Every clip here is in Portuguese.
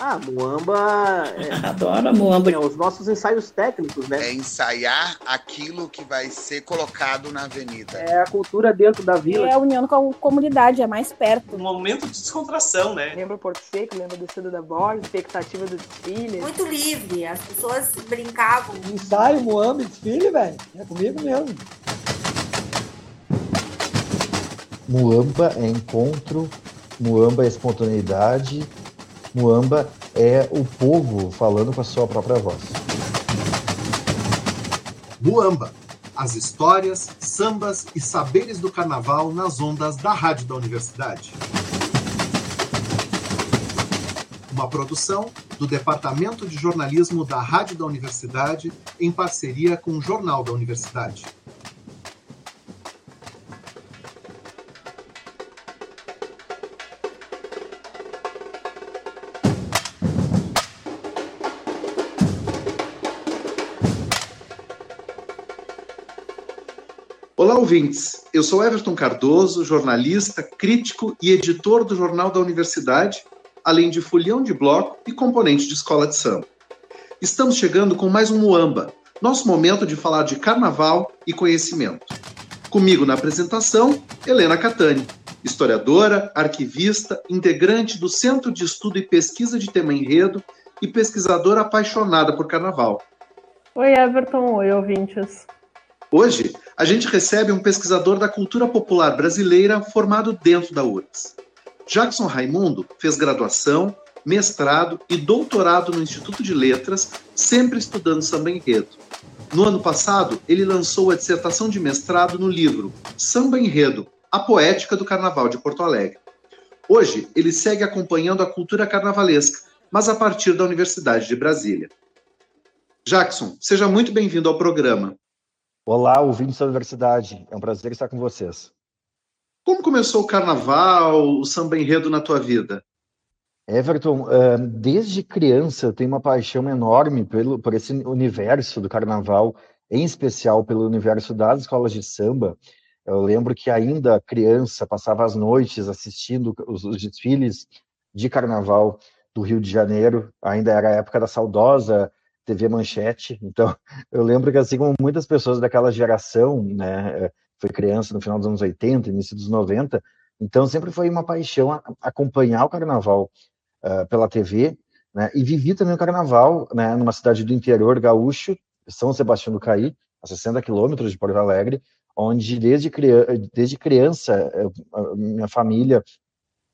Ah, Muamba. É, Adoro Muamba. É, os nossos ensaios técnicos, né? É ensaiar aquilo que vai ser colocado na avenida. É a cultura dentro da vila. É a união com a comunidade, é mais perto. Um momento de descontração, né? Lembra Porto Seco, lembra do Cedo da Borda, expectativa do desfile. Muito livre, as pessoas brincavam. Ensaio, Muamba, desfile, velho. É comigo mesmo. Muamba é encontro, Muamba é espontaneidade, Muamba é o povo falando com a sua própria voz. Muamba, as histórias, sambas e saberes do carnaval nas ondas da Rádio da Universidade. Uma produção do Departamento de Jornalismo da Rádio da Universidade em parceria com o Jornal da Universidade. Olá, ouvintes. Eu sou Everton Cardoso, jornalista, crítico e editor do Jornal da Universidade, além de folião de bloco e componente de escola de samba. Estamos chegando com mais um Muamba, nosso momento de falar de carnaval e conhecimento. Comigo na apresentação, Helena Catani, historiadora, arquivista, integrante do Centro de Estudo e Pesquisa de Tema Enredo e pesquisadora apaixonada por carnaval. Oi, Everton. Oi, ouvintes. Hoje, a gente recebe um pesquisador da cultura popular brasileira formado dentro da URGS. Jackson Raimundo fez graduação, mestrado e doutorado no Instituto de Letras, sempre estudando samba enredo. No ano passado, ele lançou a dissertação de mestrado no livro Samba Enredo, a poética do Carnaval de Porto Alegre. Hoje, ele segue acompanhando a cultura carnavalesca, mas a partir da Universidade de Brasília. Jackson, seja muito bem-vindo ao programa. Olá, ouvintes da universidade. É um prazer estar com vocês. Como começou o carnaval, o samba enredo na tua vida? Everton, desde criança eu tenho uma paixão enorme pelo, por esse universo do carnaval, em especial pelo universo das escolas de samba. Eu lembro que ainda criança passava as noites assistindo os, os desfiles de carnaval do Rio de Janeiro, ainda era a época da saudosa TV Manchete. Então, eu lembro que, assim como muitas pessoas daquela geração, né, é, foi criança no final dos anos 80, início dos 90, então sempre foi uma paixão acompanhar o carnaval uh, pela TV, né, e vivi também o carnaval, né, numa cidade do interior gaúcho, São Sebastião do Caí, a 60 quilômetros de Porto Alegre, onde desde, desde criança minha família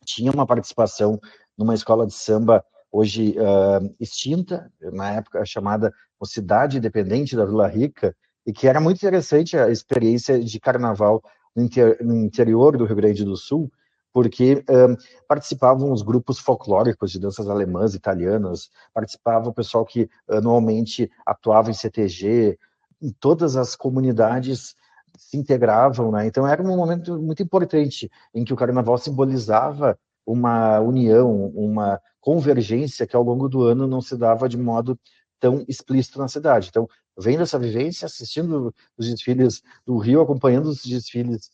tinha uma participação numa escola de samba hoje uh, extinta, na época chamada Cidade Independente da Vila Rica, e que era muito interessante a experiência de carnaval no, inter no interior do Rio Grande do Sul, porque uh, participavam os grupos folclóricos de danças alemãs, italianas, participava o pessoal que anualmente atuava em CTG, em todas as comunidades se integravam, né? Então era um momento muito importante em que o carnaval simbolizava uma união, uma convergência que ao longo do ano não se dava de modo tão explícito na cidade. Então, vendo essa vivência, assistindo os desfiles do Rio, acompanhando os desfiles,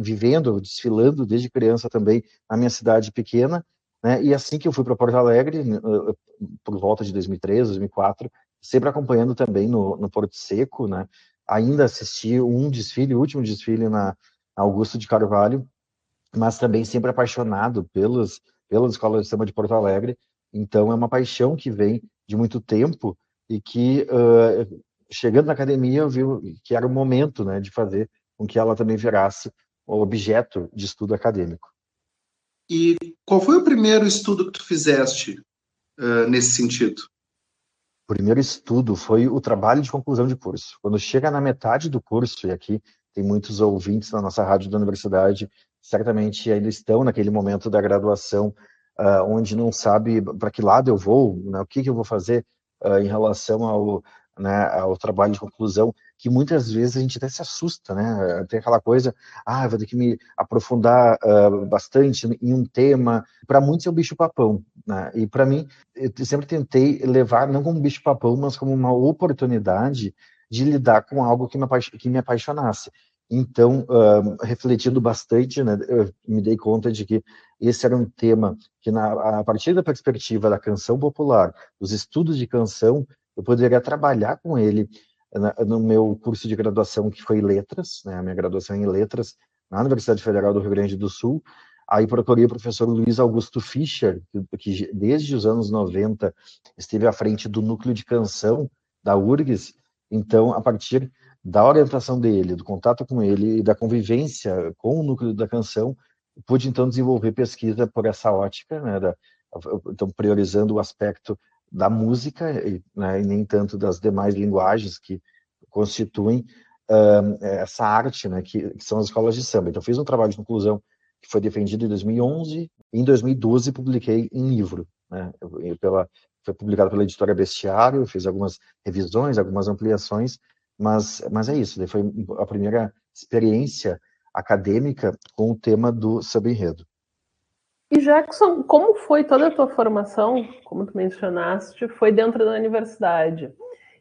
vivendo, desfilando desde criança também na minha cidade pequena, né? E assim que eu fui para Porto Alegre, uh, por volta de 2003, 2004, sempre acompanhando também no, no Porto Seco, né? Ainda assisti um desfile, o último desfile na Augusto de Carvalho, mas também sempre apaixonado pelos, pelas escolas de samba de Porto Alegre. Então, é uma paixão que vem de muito tempo e que, uh, chegando na academia, eu vi que era o momento né, de fazer com que ela também virasse objeto de estudo acadêmico. E qual foi o primeiro estudo que tu fizeste uh, nesse sentido? O primeiro estudo foi o trabalho de conclusão de curso. Quando chega na metade do curso, e aqui tem muitos ouvintes na nossa rádio da universidade certamente ainda estão naquele momento da graduação uh, onde não sabe para que lado eu vou, né, o que, que eu vou fazer uh, em relação ao, né, ao trabalho de conclusão, que muitas vezes a gente até se assusta, né? Tem aquela coisa, ah, vou ter que me aprofundar uh, bastante em um tema. Para muitos é o bicho-papão, né? E para mim, eu sempre tentei levar não como bicho-papão, mas como uma oportunidade de lidar com algo que me, que me apaixonasse. Então, uh, refletindo bastante, né, eu me dei conta de que esse era um tema que, na, a partir da perspectiva da canção popular, dos estudos de canção, eu poderia trabalhar com ele na, no meu curso de graduação, que foi Letras, né, a minha graduação em Letras, na Universidade Federal do Rio Grande do Sul. Aí procurei o professor Luiz Augusto Fischer, que, que desde os anos 90 esteve à frente do núcleo de canção da URGS. Então, a partir da orientação dele, do contato com ele e da convivência com o núcleo da canção, pude então desenvolver pesquisa por essa ótica, né, da, então priorizando o aspecto da música e, né, e, nem tanto das demais linguagens que constituem uh, essa arte, né, que, que, são as escolas de samba. Então fiz um trabalho de conclusão que foi defendido em 2011 e em 2012 publiquei em livro, né, pela, foi publicado pela editora Bestiário, fiz algumas revisões, algumas ampliações mas, mas é isso, foi a primeira experiência acadêmica com o tema do samba-enredo. E Jackson, como foi toda a tua formação, como tu mencionaste, foi dentro da universidade?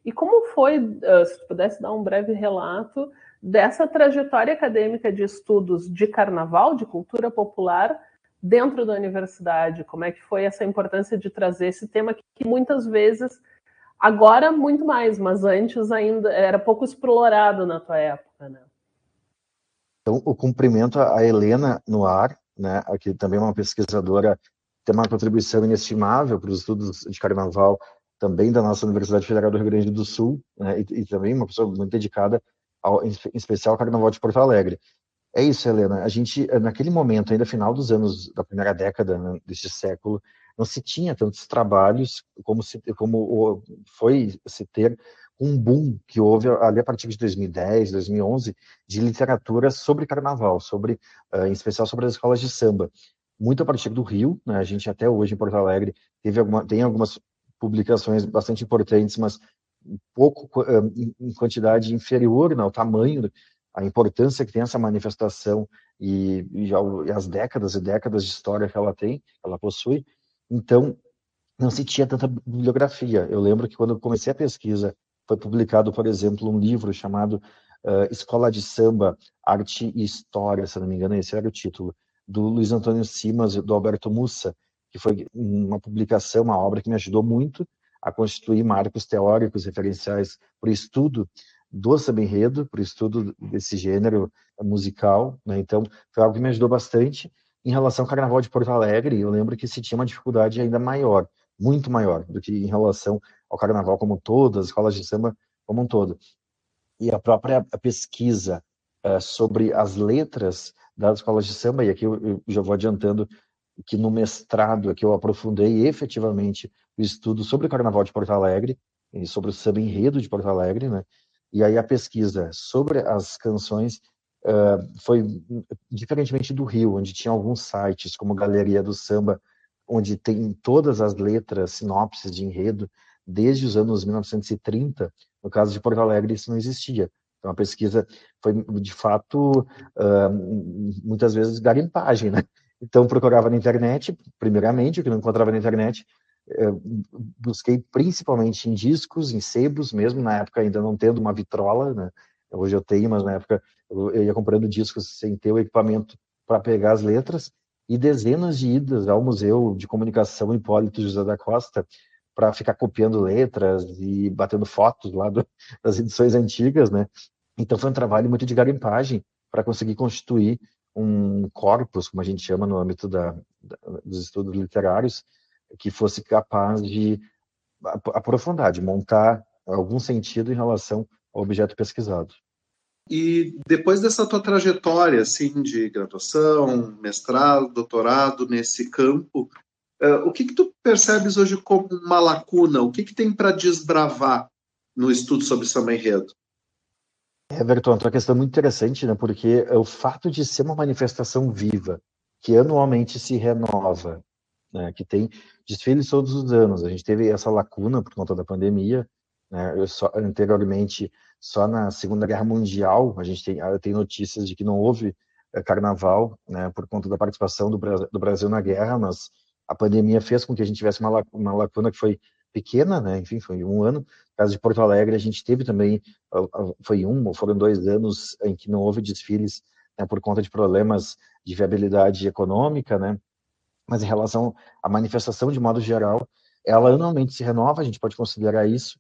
E como foi, se tu pudesse dar um breve relato dessa trajetória acadêmica de estudos de carnaval, de cultura popular, dentro da universidade? Como é que foi essa importância de trazer esse tema que muitas vezes Agora, muito mais, mas antes ainda era pouco explorado na tua época, né? Então, o cumprimento a Helena no ar, né, aqui também é uma pesquisadora, tem uma contribuição inestimável para os estudos de carnaval, também da nossa Universidade Federal do Rio Grande do Sul, né, e, e, também uma pessoa muito dedicada, ao, em especial ao Carnaval de Porto Alegre. É isso, Helena. A gente, naquele momento, ainda final dos anos da primeira década né, deste século, não se tinha tantos trabalhos como, se, como foi se ter um boom que houve ali a partir de 2010, 2011, de literatura sobre carnaval, sobre, uh, em especial sobre as escolas de samba. Muito a partir do Rio, né? a gente até hoje em Porto Alegre teve alguma, tem algumas publicações bastante importantes, mas pouco uh, em quantidade inferior né, ao tamanho, a importância que tem essa manifestação e, e, e as décadas e décadas de história que ela tem, ela possui. Então, não se tinha tanta bibliografia. Eu lembro que quando eu comecei a pesquisa, foi publicado, por exemplo, um livro chamado uh, Escola de Samba, Arte e História, se não me engano, esse era o título, do Luiz Antônio Simas e do Alberto Mussa, que foi uma publicação, uma obra que me ajudou muito a constituir marcos teóricos referenciais para o estudo do samba enredo, para o estudo desse gênero musical. Né? Então, foi algo que me ajudou bastante. Em relação ao Carnaval de Porto Alegre, eu lembro que se tinha uma dificuldade ainda maior, muito maior, do que em relação ao Carnaval como um todo, as escolas de samba como um todo. E a própria pesquisa uh, sobre as letras das escolas de samba, e aqui eu, eu já vou adiantando que no mestrado aqui eu aprofundei efetivamente o estudo sobre o Carnaval de Porto Alegre, sobre o samba enredo de Porto Alegre, né? E aí a pesquisa sobre as canções Uh, foi diferentemente do Rio, onde tinha alguns sites como Galeria do Samba, onde tem todas as letras, sinopses de enredo, desde os anos 1930. No caso de Porto Alegre, isso não existia. Então a pesquisa foi, de fato, uh, muitas vezes garimpagem, né? Então procurava na internet, primeiramente, o que não encontrava na internet, uh, busquei principalmente em discos, em sebos, mesmo na época ainda não tendo uma vitrola, né? Hoje eu tenho, mas na época eu ia comprando discos sem ter o equipamento para pegar as letras, e dezenas de idas ao Museu de Comunicação Hipólito José da Costa para ficar copiando letras e batendo fotos lá do, das edições antigas, né? Então foi um trabalho muito de garimpagem para conseguir constituir um corpus, como a gente chama no âmbito da, da, dos estudos literários, que fosse capaz de aprofundar, de montar algum sentido em relação objeto pesquisado. E depois dessa tua trajetória, assim, de graduação, mestrado, doutorado nesse campo, uh, o que que tu percebes hoje como uma lacuna? O que que tem para desbravar no estudo sobre samba enredo? Everton, é uma questão muito interessante, né? Porque o fato de ser uma manifestação viva, que anualmente se renova, né? Que tem desfiles todos os anos. A gente teve essa lacuna por conta da pandemia, né? Eu só, anteriormente só na Segunda Guerra Mundial, a gente tem, ah, tem notícias de que não houve é, carnaval, né, por conta da participação do, do, Brasil na guerra, mas a pandemia fez com que a gente tivesse uma, uma lacuna que foi pequena, né? Enfim, foi um ano. No caso de Porto Alegre, a gente teve também, foi um ou foram dois anos em que não houve desfiles né, por conta de problemas de viabilidade econômica, né? Mas em relação à manifestação de modo geral, ela anualmente se renova, a gente pode considerar isso,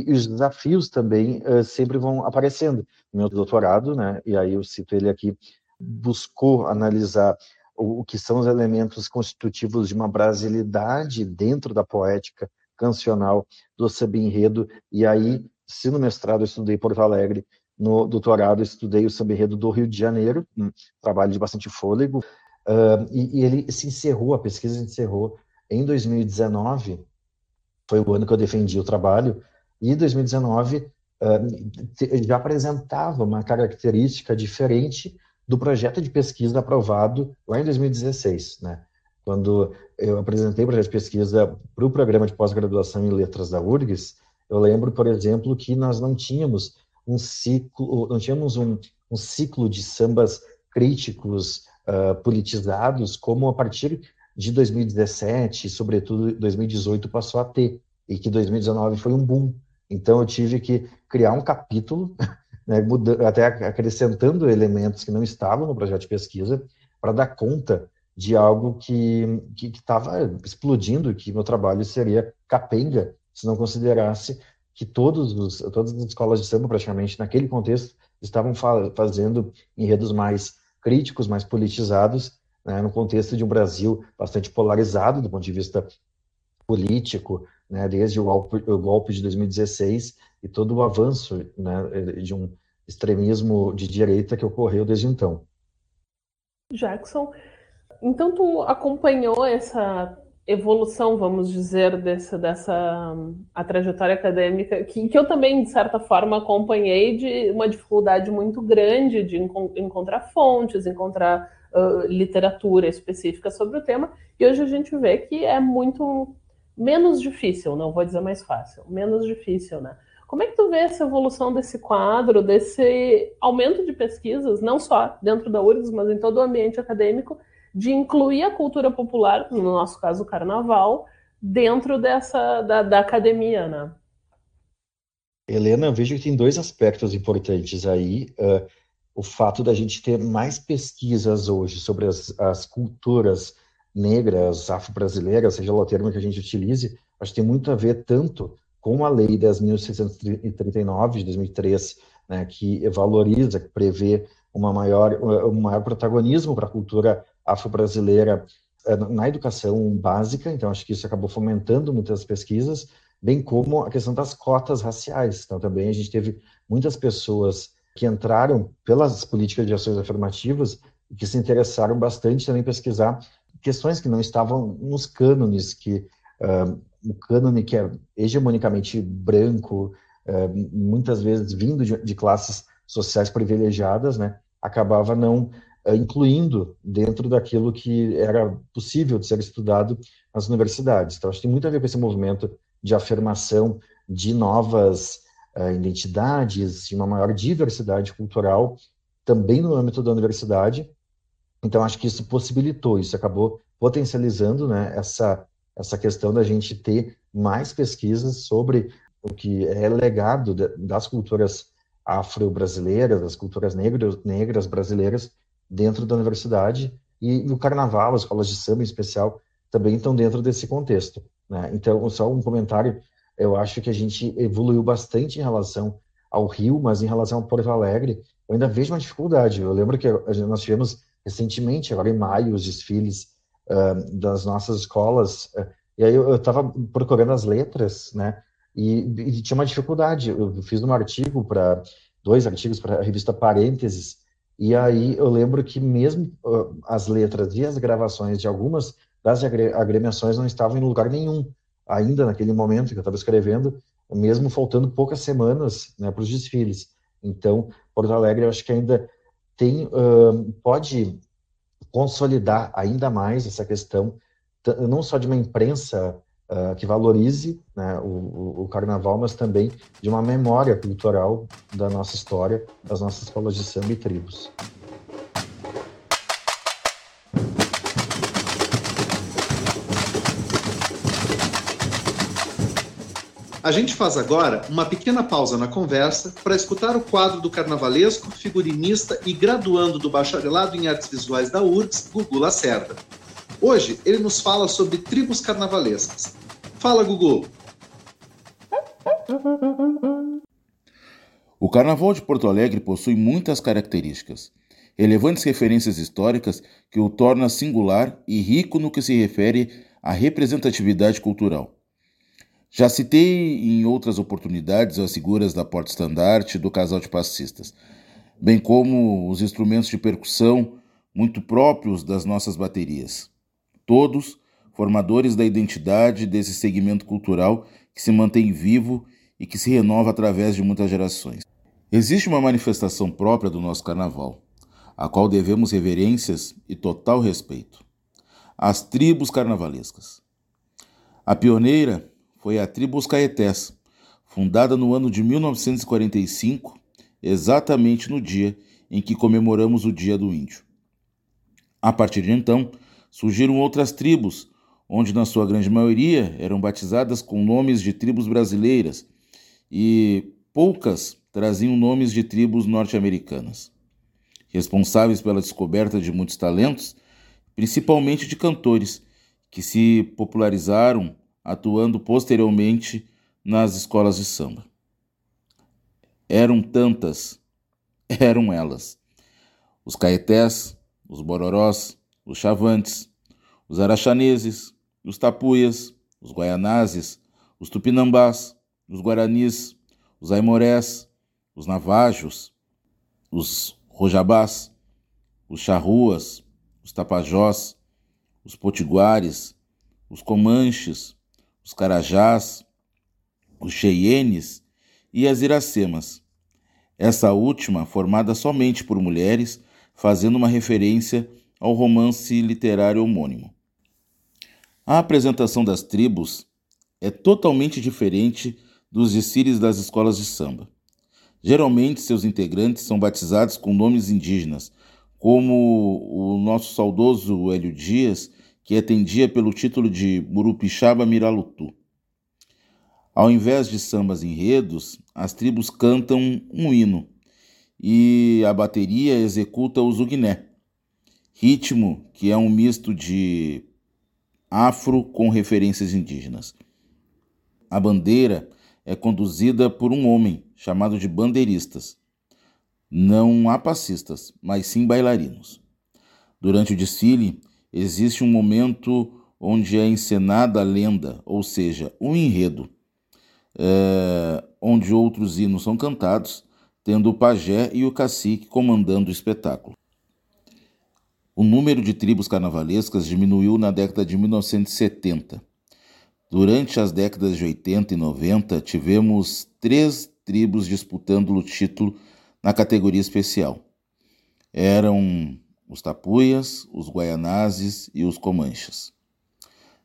e, os desafios também uh, sempre vão aparecendo. Meu doutorado, né? E aí eu cito ele aqui, buscou analisar o, o que são os elementos constitutivos de uma brasilidade dentro da poética cancional do samba-enredo, e aí, se no mestrado eu estudei Porto Alegre, no doutorado eu estudei o samba-enredo do Rio de Janeiro, um trabalho de bastante fôlego, uh, e, e, ele se encerrou, a pesquisa se encerrou em 2019, foi o ano que eu defendi o trabalho, e 2019 uh, já apresentava uma característica diferente do projeto de pesquisa aprovado lá em 2016, né? Quando eu apresentei o projeto de pesquisa para o programa de pós-graduação em letras da URGS, eu lembro, por exemplo, que nós não tínhamos um ciclo, não tínhamos um, um ciclo de sambas críticos uh, politizados como a partir de 2017, sobretudo 2018, passou a ter, e que 2019 foi um boom. Então eu tive que criar um capítulo né, até acrescentando elementos que não estavam no projeto de pesquisa, para dar conta de algo que estava explodindo, que meu trabalho seria capenga se não considerasse que todos os, todas as escolas de samba, praticamente, naquele contexto, estavam fa fazendo enredos mais críticos, mais politizados, né, no contexto de um Brasil bastante polarizado do ponto de vista político, né, desde o golpe, o golpe, de 2016 e todo o avanço né, de um extremismo de direita que ocorreu desde então. Jackson, então tu acompanhou essa evolução, vamos dizer, dessa, dessa a trajetória acadêmica, que, que eu também, de certa forma, acompanhei de uma dificuldade muito grande de encontrar fontes, encontrar uh, literatura específica sobre o tema, e hoje a gente vê que é muito menos difícil, não vou dizer mais fácil, menos difícil, né? Como é que tu vê essa evolução desse quadro, desse aumento de pesquisas, não só dentro da URGS, mas em todo o ambiente acadêmico, de incluir a cultura popular, no nosso caso o carnaval, dentro dessa da, da academia, né? Helena, eu vejo que tem dois aspectos importantes aí. Uh, o fato da gente ter mais pesquisas hoje sobre as, as culturas negras, afro-brasileiras, seja o termo que a gente utilize, acho que tem muito a ver tanto com a Lei 10.639 de 2003, né, que valoriza, que prevê uma maior, um maior protagonismo para a cultura afro-brasileira eh, na educação básica, então acho que isso acabou fomentando muitas pesquisas, bem como a questão das cotas raciais. Então também a gente teve muitas pessoas que entraram pelas políticas de ações afirmativas e que se interessaram bastante também pesquisar questões que não estavam nos cânones, que uh, o cânone que é hegemonicamente branco, uh, muitas vezes vindo de, de, classes sociais privilegiadas, né, acabava não uh, incluindo dentro daquilo que era possível de ser estudado nas universidades. Então, acho que tem muito a ver com esse movimento de afirmação de novas identidades, de uma maior diversidade cultural, também no âmbito da universidade, então, acho que isso possibilitou, isso acabou potencializando né, essa, essa questão da gente ter mais pesquisas sobre o que é legado das culturas afro-brasileiras, das culturas negras, negras brasileiras dentro da universidade e o carnaval, as escolas de samba em especial, também estão dentro desse contexto. Né? Então, só um comentário, eu acho que a gente evoluiu bastante em relação ao Rio, mas em relação ao Porto Alegre, eu ainda vejo uma dificuldade. Eu lembro que nós tivemos recentemente, agora em maio, os desfiles uh, das nossas escolas. Uh, e aí eu estava procurando as letras, né? E, e, tinha uma dificuldade. Eu fiz um artigo para dois artigos para a revista Parênteses. E aí eu lembro que mesmo uh, as letras e as gravações de algumas das agremiações não estavam em lugar nenhum ainda naquele momento que eu estava escrevendo, mesmo faltando poucas semanas né, para os desfiles. Então, Porto Alegre, eu acho que ainda tem, uh, pode consolidar ainda mais essa questão, não só de uma imprensa uh, que valorize né, o, o, carnaval, mas também de uma memória cultural da nossa história, das nossas escolas de samba e tribos. A gente faz agora uma pequena pausa na conversa para escutar o quadro do carnavalesco, figurinista e graduando do bacharelado em artes visuais da URGS, Gugu Lacerda. Hoje ele nos fala sobre tribos carnavalescas. Fala, Gugu! O Carnaval de Porto Alegre possui muitas características, relevantes referências históricas que o torna singular e rico no que se refere à representatividade cultural. Já citei em outras oportunidades as figuras da porta-estandarte do casal de passistas, bem como os instrumentos de percussão muito próprios das nossas baterias. Todos formadores da identidade desse segmento cultural que se mantém vivo e que se renova através de muitas gerações. Existe uma manifestação própria do nosso carnaval, a qual devemos reverências e total respeito. As tribos carnavalescas. A pioneira foi a tribo Os Caetés, fundada no ano de 1945, exatamente no dia em que comemoramos o Dia do Índio. A partir de então, surgiram outras tribos, onde na sua grande maioria eram batizadas com nomes de tribos brasileiras e poucas traziam nomes de tribos norte-americanas. Responsáveis pela descoberta de muitos talentos, principalmente de cantores, que se popularizaram atuando posteriormente nas escolas de samba. Eram tantas, eram elas. Os caetés, os bororós, os chavantes, os araxaneses, os tapuias, os guaianazes, os tupinambás, os guaranis, os aimorés, os navajos, os rojabás, os charruas, os tapajós, os potiguares, os comanches, os carajás, os cheienes e as iracemas. Essa última formada somente por mulheres, fazendo uma referência ao romance literário homônimo. A apresentação das tribos é totalmente diferente dos desfiles das escolas de samba. Geralmente, seus integrantes são batizados com nomes indígenas, como o nosso saudoso Hélio Dias, que atendia pelo título de Murupixaba Miralutu. Ao invés de sambas enredos, as tribos cantam um hino e a bateria executa o zugné, ritmo que é um misto de afro com referências indígenas. A bandeira é conduzida por um homem chamado de bandeiristas. Não há passistas, mas sim bailarinos. Durante o desfile, existe um momento onde é encenada a lenda, ou seja, um enredo, é, onde outros hinos são cantados, tendo o pajé e o cacique comandando o espetáculo. O número de tribos carnavalescas diminuiu na década de 1970 Durante as décadas de 80 e 90, tivemos três tribos disputando o título na categoria especial. Eram os tapuias, os guaianazes e os comanches.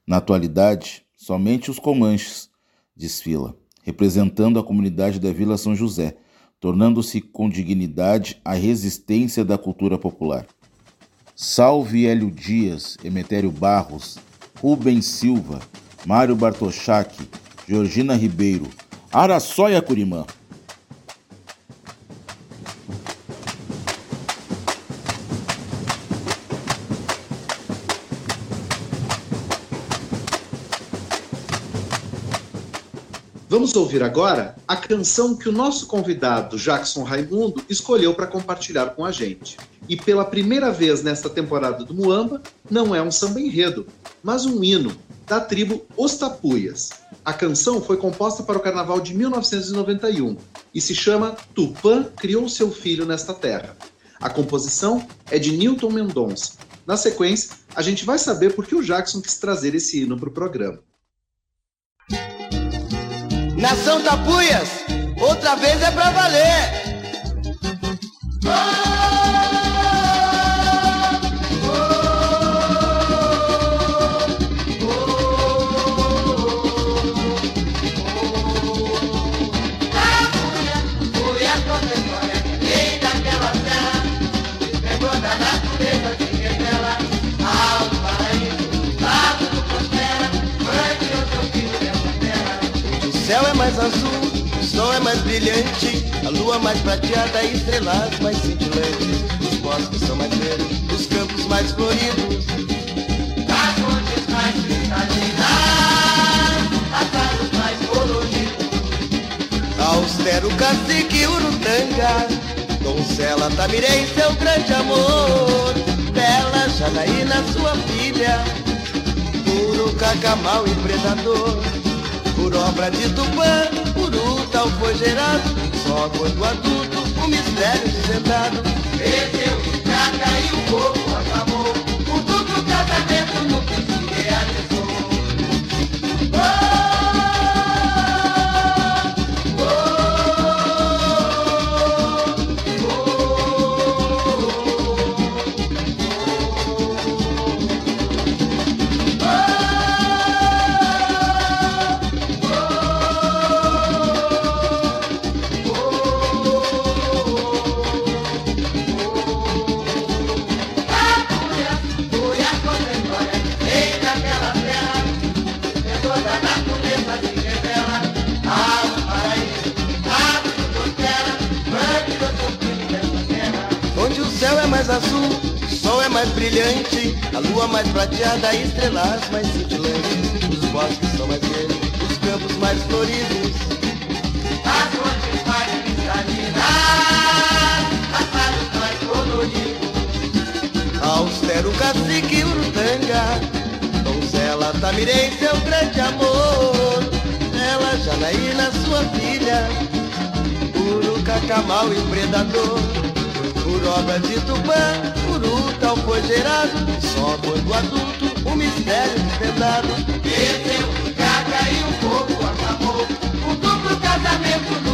Na atualidade, somente os comanches desfila, representando a comunidade da Vila São José, tornando-se com dignidade a resistência da cultura popular. Salve Hélio Dias, Emetério Barros, Rubens Silva, Mário Bartoschak, Georgina Ribeiro, Araçóia Curimã. Vamos ouvir agora a canção que o nosso convidado Jackson Raimundo escolheu para compartilhar com a gente. E pela primeira vez nesta temporada do Muamba, não é um samba enredo, mas um hino da tribo Os Tapuias. A canção foi composta para o carnaval de 1991 e se chama Tupã criou seu filho nesta terra. A composição é de Newton Mendonça. Na sequência, a gente vai saber por que o Jackson quis trazer esse hino para o programa. Nação Tapuias, outra vez é para valer! Brilhante, a lua mais prateada estrelas mais cintilantes. Os bosques são mais verdes, os campos mais floridos, as fontes mais cristalinas, as árvores mais coloridas. Austero cacique Urutanga, Doncela Tamirei, seu grande amor, Bela Janaína, sua filha, Puro cacamal e predador, por obra de Tupã, Uru tal foi gerado, só quando adulto o mistério desvendado. Cresceu, já caiu, o povo acabou, o duplo casamento no que se realizou. Tamirei, seu grande amor. Ela, Janaína, sua filha, Uru, cacamal e predador. Por obra de Tupã, Uru tal foi gerado, só quando adulto o mistério desvendado. Cresceu, já caiu, o fogo acabou, o duplo casamento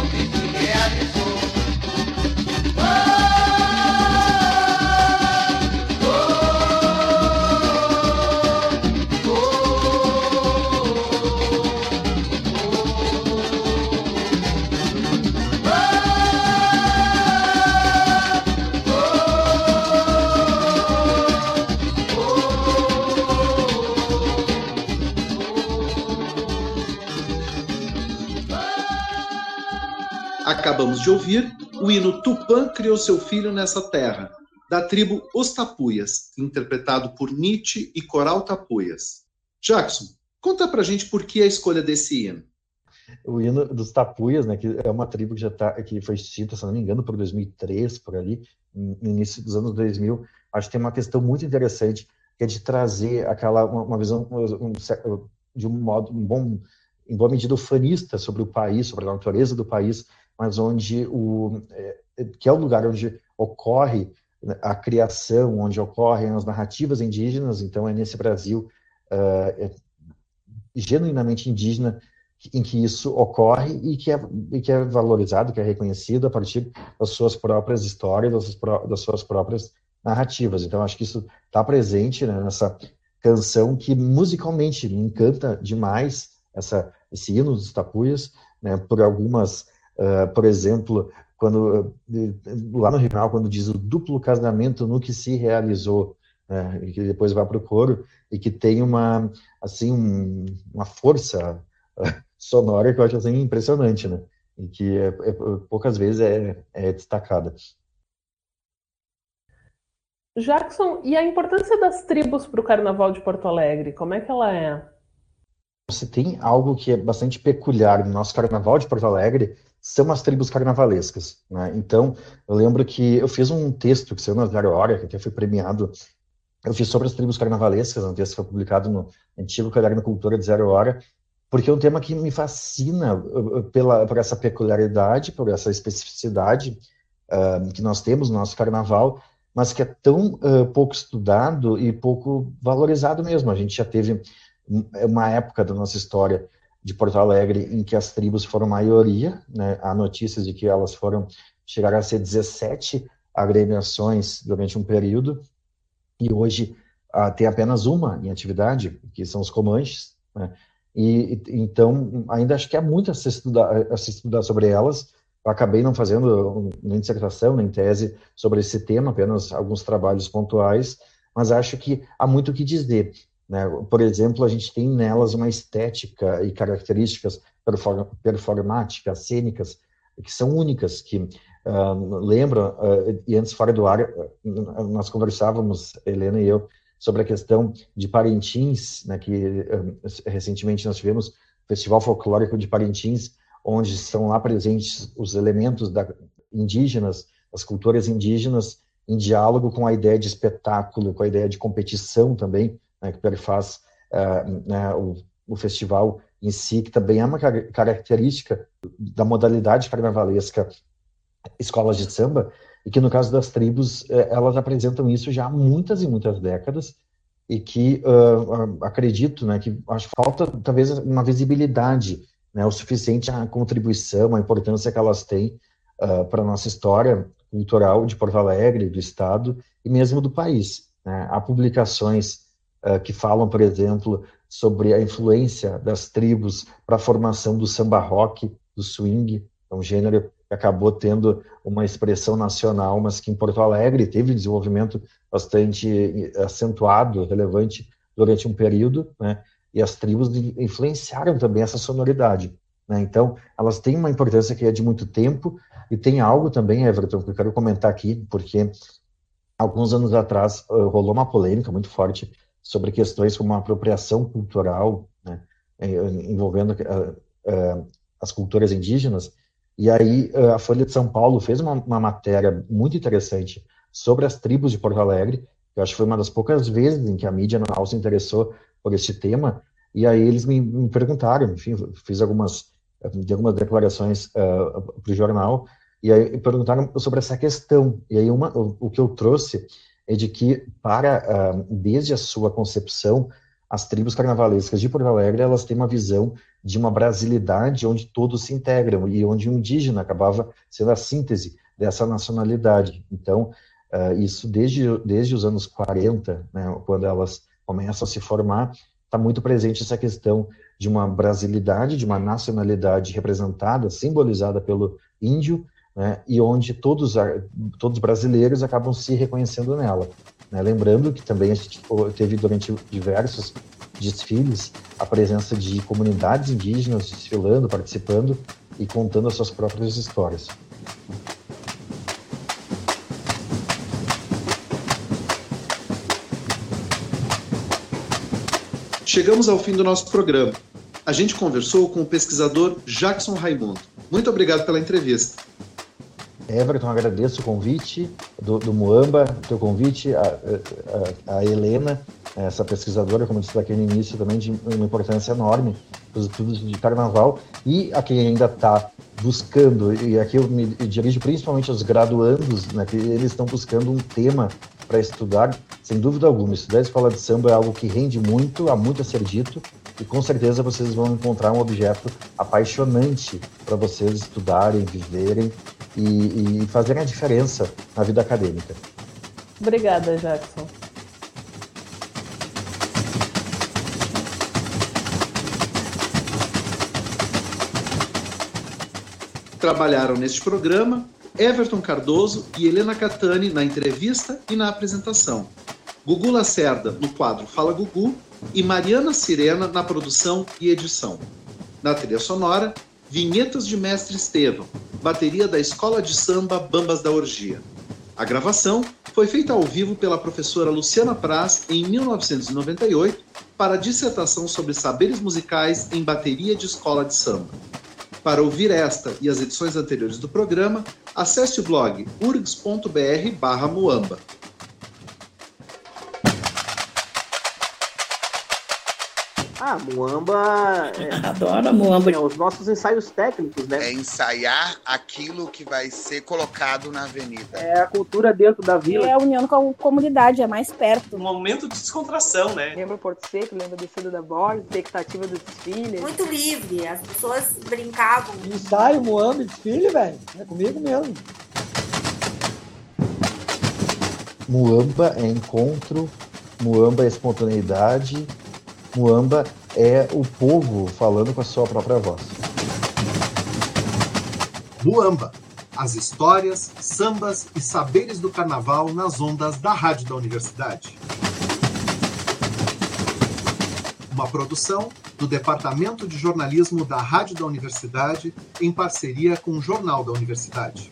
Acabamos de ouvir o hino Tupã criou seu filho nessa terra, da tribo Os Tapuias, interpretado por Nietzsche e Coral Tapuias. Jackson, conta pra gente por que a escolha desse hino. O hino dos Tapuias, né, que é uma tribo que já tá, que foi extinta, se não me engano, por 2003, por ali, no início dos anos 2000. Acho que tem uma questão muito interessante, que é de trazer aquela uma, uma visão um, de um modo um bom em boa medida ufanista sobre o país, sobre a natureza do país, mas onde o é, que é o lugar onde ocorre a criação, onde ocorrem as narrativas indígenas. Então é nesse Brasil uh, é genuinamente indígena em que isso ocorre e que é, e que é valorizado, que é reconhecido a partir das suas próprias histórias, das suas, das suas próprias narrativas. Então acho que isso está presente né, nessa canção que musicalmente me encanta demais essa esse hino dos Tapuias, né, por algumas Uh, por exemplo, quando lá no regional, quando diz o duplo casamento no que se realizou, né, e que depois vai para o coro e que tem uma assim um, uma força uh, sonora que eu acho assim impressionante, né? E que é, é, poucas vezes é, é destacada. Jackson, e a importância das tribos para o Carnaval de Porto Alegre? Como é que ela é? Você tem algo que é bastante peculiar no nosso Carnaval de Porto Alegre, são as tribos carnavalescas. Né? Então, eu lembro que eu fiz um texto que saiu na Zero Hora, que até foi premiado, eu fiz sobre as tribos carnavalescas, um texto que foi publicado no antigo Caderno Cultura de Zero Hora, porque é um tema que me fascina uh, uh, pela, por essa peculiaridade, por essa especificidade uh, que nós temos no nosso carnaval, mas que é tão uh, pouco estudado e pouco valorizado mesmo. A gente já teve uma época da nossa história de Porto Alegre em que as tribos foram maioria, né? há notícias de que elas foram chegar a ser 17 agremiações durante um período, e hoje uh, tem apenas uma em atividade, que são os Comanches, né? e então ainda acho que há muito a se estudar, a se estudar sobre elas, eu acabei não fazendo nem dissertação, nem tese sobre esse tema, apenas alguns trabalhos pontuais, mas acho que há muito o que dizer. Né? Por exemplo, a gente tem nelas uma estética e características performáticas, cênicas, que são únicas, que uh, lembram, uh, e antes fora do ar, uh, nós conversávamos, Helena e eu, sobre a questão de Parintins, né, que recentemente nós tivemos o Festival Folclórico de Parintins, onde estão lá presentes os elementos da, indígenas, as culturas indígenas, em diálogo com a ideia de espetáculo, com a ideia de competição também, né, que perfaz né, o, o festival em si, que também é uma característica da modalidade carnavalesca escolas de samba, e que no caso das tribos, é, elas apresentam isso já há muitas e muitas décadas, e que uh, acredito né, que acho falta talvez uma visibilidade né, o suficiente a contribuição, a importância que elas têm uh, para a nossa história cultural de Porto Alegre, do Estado e mesmo do país. Né? Há publicações uh, que falam, por exemplo, sobre a influência das tribos para a formação do samba rock, do swing, é um gênero que acabou tendo uma expressão nacional, mas que em Porto Alegre teve um desenvolvimento bastante acentuado, relevante durante um período, né? E as tribos influenciaram também essa sonoridade, né? Então, elas têm uma importância que é de muito tempo e tem algo também, Everton, que eu quero comentar aqui, porque alguns anos atrás rolou uma polêmica muito forte sobre questões como a apropriação cultural, né, é, envolvendo uh, uh, as culturas indígenas. E aí uh, a Folha de São Paulo fez uma, uma, matéria muito interessante sobre as tribos de Porto Alegre, eu acho que foi uma das poucas vezes em que a mídia nacional se interessou por esse tema. E aí eles me, me perguntaram, enfim, fiz algumas, algumas declarações para o jornal, e aí perguntaram sobre essa questão. E aí uma, o, o que eu trouxe é de que, para uh, desde a sua concepção, as tribos carnavalescas de Porto Alegre elas têm uma visão de uma brasilidade onde todos se integram e onde o indígena acabava sendo a síntese dessa nacionalidade. Então, uh, isso desde, desde os anos 40, né, quando elas começam a se formar, está muito presente essa questão de uma brasilidade, de uma nacionalidade representada, simbolizada pelo índio, né, e onde todos, todos brasileiros acabam se reconhecendo nela. Né? Lembrando que também a gente teve durante diversos desfiles a presença de comunidades indígenas desfilando, participando e contando as suas próprias histórias. Chegamos ao fim do nosso programa. A gente conversou com o pesquisador Jackson Raimundo. Muito obrigado pela entrevista. Everton, agradeço o convite do, do Muamba, teu convite, a, a, a, Helena, essa pesquisadora, como eu disse aqui no início, também de uma importância enorme para os estudos de carnaval, e a quem ainda está buscando, e aqui eu me dirijo principalmente aos graduandos, né, que eles estão buscando um tema para estudar, sem dúvida alguma. Estudar a escola de samba é algo que rende muito, há muito a ser dito, e com certeza vocês vão encontrar um objeto apaixonante para vocês estudarem, viverem e, e fazerem a diferença na vida acadêmica. Obrigada, Jackson. Trabalharam neste programa Everton Cardoso e Helena Catani na entrevista e na apresentação. Gugu Lacerda no quadro Fala Gugu e Mariana Sirena na produção e edição. Na trilha sonora, Vinhetas de Mestre Estevam, bateria da Escola de Samba Bambas da Orgia. A gravação foi feita ao vivo pela professora Luciana Praz em 1998 para a dissertação sobre saberes musicais em bateria de escola de samba. Para ouvir esta e as edições anteriores do programa, acesse o blog urgs.br/muamba. Ah, Muamba. É, Adoro a Muamba. É, os nossos ensaios técnicos, né? É ensaiar aquilo que vai ser colocado na avenida. É a cultura dentro da vila. É a união com a comunidade, é mais perto. Um momento de descontração, né? Lembra Porto Seco, lembra descida da borda, expectativa do desfile. Muito livre, as pessoas brincavam. Ensaio, Muamba, desfile, velho. É comigo mesmo. Muamba é encontro, Muamba é espontaneidade, Muamba é o povo falando com a sua própria voz. Muamba, as histórias, sambas e saberes do carnaval nas ondas da Rádio da Universidade. Uma produção do Departamento de Jornalismo da Rádio da Universidade, em parceria com o Jornal da Universidade.